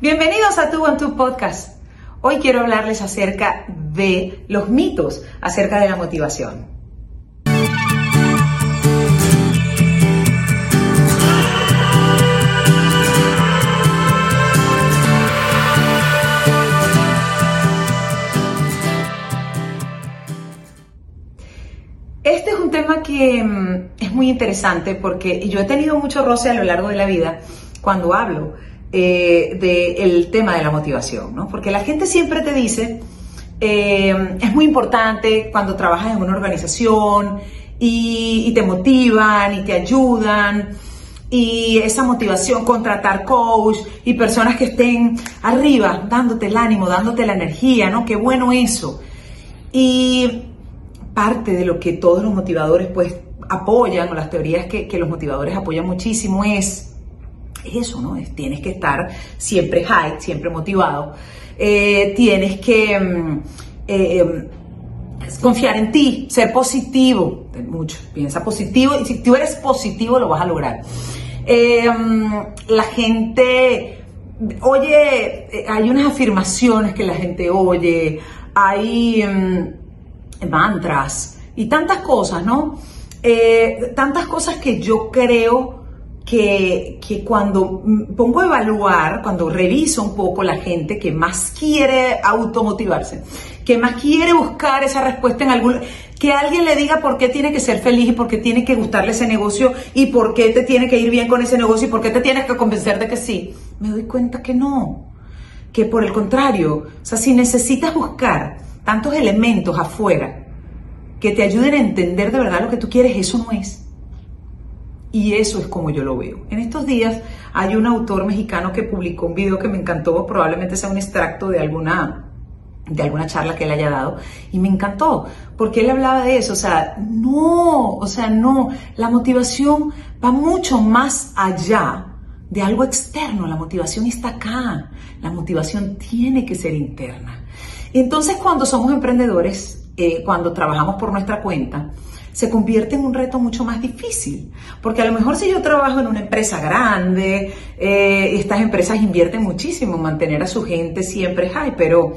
Bienvenidos a Tu Tu Podcast. Hoy quiero hablarles acerca de los mitos acerca de la motivación. Este es un tema que mm, es muy interesante porque yo he tenido mucho roce a lo largo de la vida cuando hablo eh, del tema de la motivación, ¿no? Porque la gente siempre te dice, eh, es muy importante cuando trabajas en una organización y, te motivan y te ayudan y esa motivación, contratar coach y personas que estén arriba, dándote el ánimo, dándote la energía, ¿no? Qué bueno eso. Y parte de lo que todos los motivadores pues apoyan, o las teorías que, que los motivadores apoyan muchísimo es eso, ¿no? tienes que estar siempre high, siempre motivado. Eh, tienes que mm, eh, em, confiar en ti, ser positivo, mucho, piensa positivo y si tú eres positivo lo vas a lograr. Em, la gente oye, eh, hay unas afirmaciones que la gente oye, hay em, mantras y tantas cosas, ¿no? tantas cosas que yo creo que, cuando pongo a evaluar, cuando reviso un poco la gente que más quiere automotivarse, que más quiere buscar esa respuesta en algún... Que alguien le diga por qué tiene que ser feliz y por qué tiene que gustarle ese negocio y por qué te tiene que ir bien con ese negocio y por qué te tienes que convencer de que sí. Me doy cuenta que no. Que por el contrario, o sea, si necesitas buscar tantos elementos afuera que te ayuden a entender de verdad lo que tú quieres, eso no es. Y eso es como yo lo veo. En estos días hay un autor mexicano que publicó un video que me encantó, probablemente sea un extracto de alguna de alguna charla que él haya dado y me encantó porque él hablaba de eso, o sea, no, o sea, no, la motivación va mucho más allá de algo externo, la motivación está acá, la motivación tiene que ser interna. Entonces cuando somos emprendedores, eh, cuando trabajamos por nuestra cuenta, se convierte en un reto mucho más difícil. Porque a lo mejor si yo trabajo en una empresa grande, eh, estas empresas invierten muchísimo en mantener a su gente siempre high, pero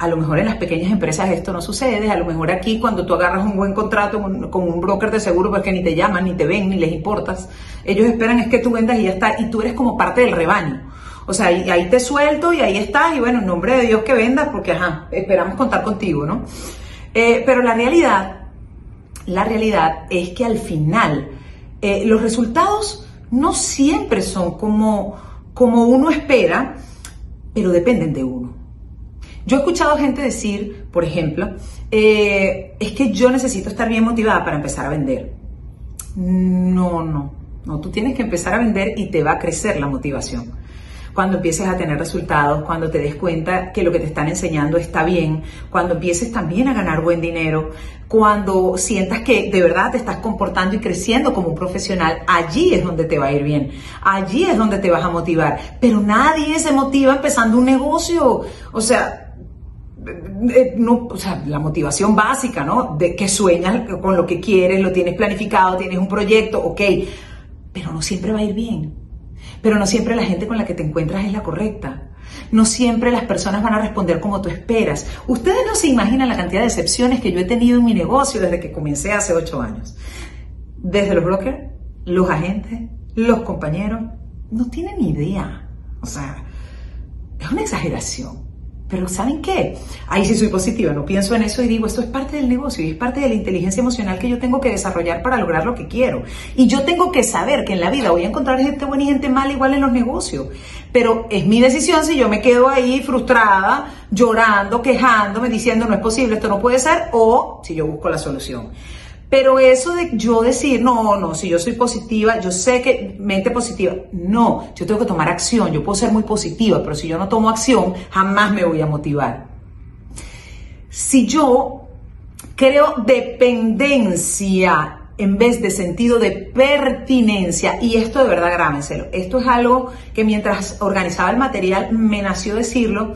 a lo mejor en las pequeñas empresas esto no sucede, a lo mejor aquí cuando tú agarras un buen contrato con, un broker de seguro porque ni te llaman, ni te ven, ni les importas, ellos esperan es que tú vendas y ya está, y tú eres como parte del rebaño. O sea, ahí te suelto y ahí estás, y bueno, en nombre de Dios que vendas, porque ajá, esperamos contar contigo, ¿no? Eh, pero la realidad la realidad es que al final eh, los resultados no siempre son como, como uno espera, pero dependen de uno. Yo he escuchado gente decir, por ejemplo, eh, es que yo necesito estar bien motivada para empezar a vender. No, no, no, tú tienes que empezar a vender y te va a crecer la motivación cuando empieces a tener resultados, cuando te des cuenta que lo que te están enseñando está bien, cuando empieces también a ganar buen dinero, cuando sientas que de verdad te estás comportando y creciendo como un profesional, allí es donde te va a ir bien, allí es donde te vas a motivar. Pero nadie se motiva empezando un negocio. O sea, eh, sea, la motivación básica, ¿no? De que sueñas con lo que quieres, lo tienes planificado, tienes un proyecto, ok, pero no siempre va a ir bien. Pero no siempre la gente con la que te encuentras es la correcta. No siempre las personas van a responder como tú esperas. Ustedes no se imaginan la cantidad de decepciones que yo he tenido en mi negocio desde que comencé hace ocho años. Desde los brokers, los agentes, los compañeros, no tienen idea. O sea, es una exageración. Pero ¿saben qué? Ahí sí soy positiva, no pienso en eso y digo, esto es parte del negocio y es parte de la inteligencia emocional que yo tengo que desarrollar para lograr lo que quiero. Y yo tengo que saber que en la vida voy a encontrar gente buena y gente mala igual en los negocios. Pero es mi decisión si yo me quedo ahí frustrada, llorando, quejándome, diciendo no es posible, esto no puede ser, o si yo busco la solución. Pero eso de yo decir, no, no, si yo soy positiva, yo sé que mente positiva, no, yo tengo que tomar acción, yo puedo ser muy positiva, pero si yo no tomo acción, jamás me voy a motivar. Si yo creo dependencia en vez de sentido de pertinencia, y esto de verdad grámenselo, esto es algo que mientras organizaba el material me nació decirlo,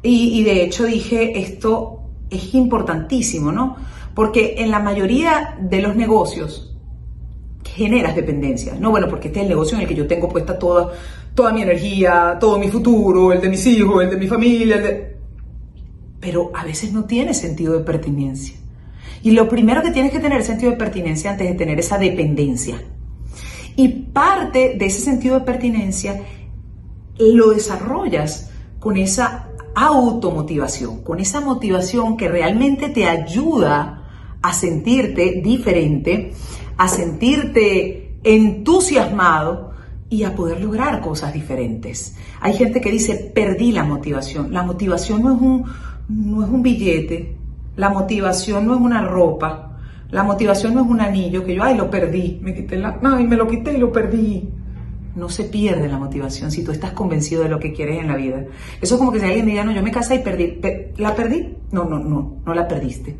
y de hecho dije, esto es importantísimo, ¿no? Porque en la mayoría de los negocios generas dependencia. No, bueno, porque este es el negocio en el que yo tengo puesta toda, toda mi energía, todo mi futuro, el de mis hijos, el de mi familia, el de... Pero a veces no tiene sentido de pertinencia. Y lo primero que tienes que tener es sentido de pertinencia antes de tener esa dependencia. Y parte de ese sentido de pertinencia lo desarrollas con esa automotivación, con esa motivación que realmente te ayuda a sentirte diferente, a sentirte entusiasmado y a poder lograr cosas diferentes. Hay gente que dice, perdí la motivación. La motivación no es un, no es un billete, la motivación no es una ropa, la motivación no es un anillo que yo, ay, lo perdí, me quité la, ay, me lo quité y lo perdí. No se pierde la motivación si tú estás convencido de lo que quieres en la vida. Eso es como que si alguien me diga, no, yo me casé y perdí. ¿La perdí? No, no, no, no la perdiste.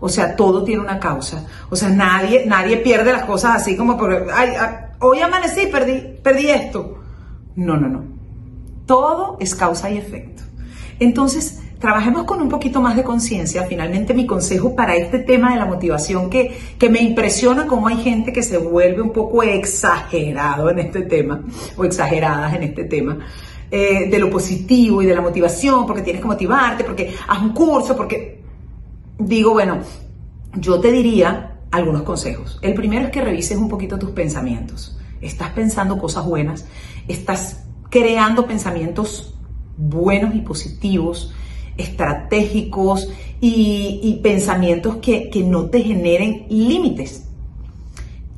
O sea, todo tiene una causa. O sea, nadie, nadie pierde las cosas así como por, ay, hoy amanecí, perdí, perdí esto. No, no, no. Todo es causa y efecto. Entonces, trabajemos con un poquito más de conciencia. Finalmente, mi consejo para este tema de la motivación, que, que me impresiona cómo hay gente que se vuelve un poco exagerado en este tema, o exageradas en este tema. Eh, de lo positivo y de la motivación, porque tienes que motivarte, porque haz un curso, porque digo, bueno, yo te diría algunos consejos. El primero es que revises un poquito tus pensamientos. Estás pensando cosas buenas, estás creando pensamientos buenos y positivos, estratégicos y, pensamientos que, no te generen límites,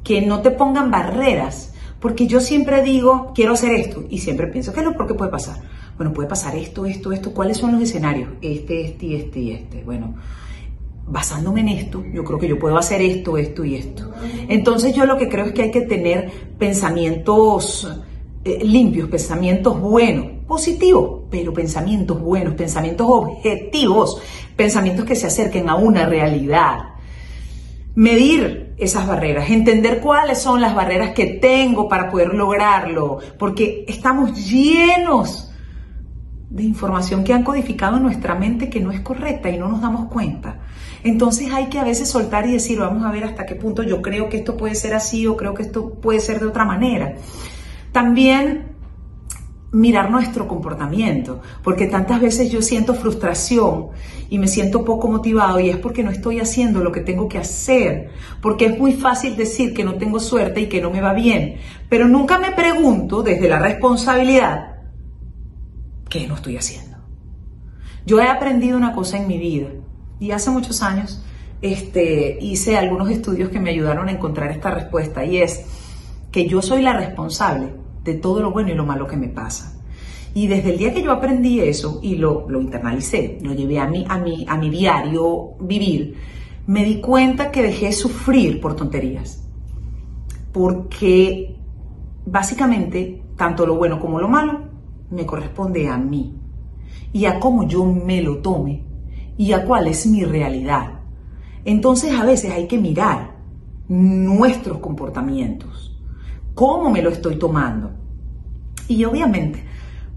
que no te pongan barreras. Porque yo siempre digo, quiero hacer esto, y siempre pienso, ¿qué es lo que puede pasar? Bueno, puede pasar esto, esto, esto. ¿Cuáles son los escenarios? Este, este este y este. Bueno, basándome en esto, yo creo que yo puedo hacer esto, esto y esto. Entonces yo lo que creo es que hay que tener pensamientos eh, limpios, pensamientos buenos, positivos, pero pensamientos buenos, pensamientos objetivos, pensamientos que se acerquen a una realidad. Medir esas barreras, entender cuáles son las barreras que tengo para poder lograrlo, porque estamos llenos de información que han codificado en nuestra mente que no es correcta y no nos damos cuenta. Entonces hay que a veces soltar y decir, vamos a ver hasta qué punto yo creo que esto puede ser así o creo que esto puede ser de otra manera. También mirar nuestro comportamiento, porque tantas veces yo siento frustración y me siento poco motivado y es porque no estoy haciendo lo que tengo que hacer, porque es muy fácil decir que no tengo suerte y que no me va bien, pero nunca me pregunto desde la responsabilidad qué no estoy haciendo. Yo he aprendido una cosa en mi vida y hace muchos años este, hice algunos estudios que me ayudaron a encontrar esta respuesta y es que yo soy la responsable de todo lo bueno y lo malo que me pasa. Y desde el día que yo aprendí eso y lo, lo internalicé, lo llevé a mi, a, mi, a mi diario vivir, me di cuenta que dejé de sufrir por tonterías. Porque básicamente, tanto lo bueno como lo malo me corresponde a mí y a cómo yo me lo tome y a cuál es mi realidad. Entonces a veces hay que mirar nuestros comportamientos, cómo me lo estoy tomando. Y obviamente,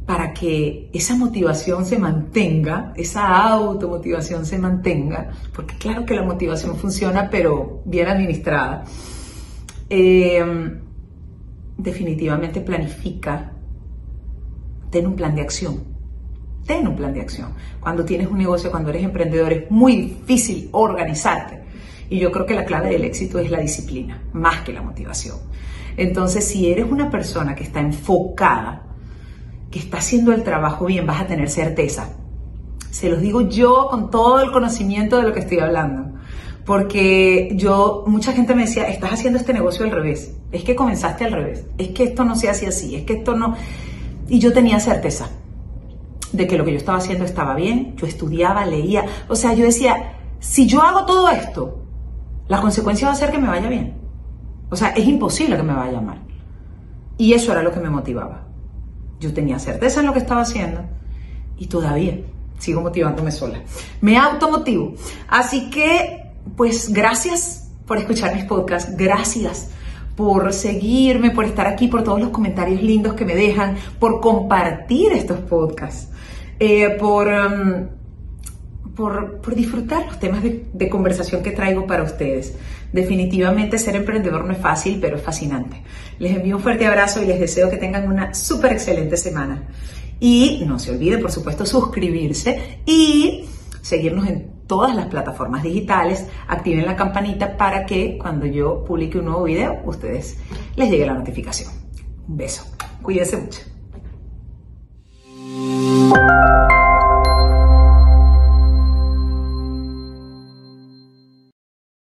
para que esa motivación se mantenga, esa automotivación se mantenga, porque claro que la motivación funciona, pero bien administrada, eh, definitivamente planifica, ten un plan de acción ten un plan de acción. Cuando tienes un negocio, cuando eres emprendedor, es muy difícil organizarte. Y yo creo que la clave del éxito es la disciplina, más que la motivación. Entonces, si eres una persona que está enfocada, que está haciendo el trabajo bien, vas a tener certeza. Se los digo yo con todo el conocimiento de lo que estoy hablando. Porque yo, mucha gente me decía, estás haciendo este negocio al revés. Es que comenzaste al revés. Es que esto no se hace así. Es que esto no... Y yo tenía certeza de que lo que yo estaba haciendo estaba bien, yo estudiaba, leía, o sea, yo decía, si yo hago todo esto, la consecuencia va a ser que me vaya bien. O sea, es imposible que me vaya mal. Y eso era lo que me motivaba. Yo tenía certeza en lo que estaba haciendo y todavía sigo motivándome sola. Me automotivo. Así que, pues gracias por escuchar mis podcasts, gracias por seguirme, por estar aquí, por todos los comentarios lindos que me dejan, por compartir estos podcasts, eh, por, em, por, disfrutar los temas de, conversación que traigo para ustedes. Definitivamente ser emprendedor no es fácil, pero es fascinante. Les envío un fuerte abrazo y les deseo que tengan una súper excelente semana. Y no se olviden, por supuesto, suscribirse y seguirnos en todas las plataformas digitales, activen la campanita para que cuando yo publique un nuevo video, ustedes les llegue la notificación. Un beso. Cuídense mucho.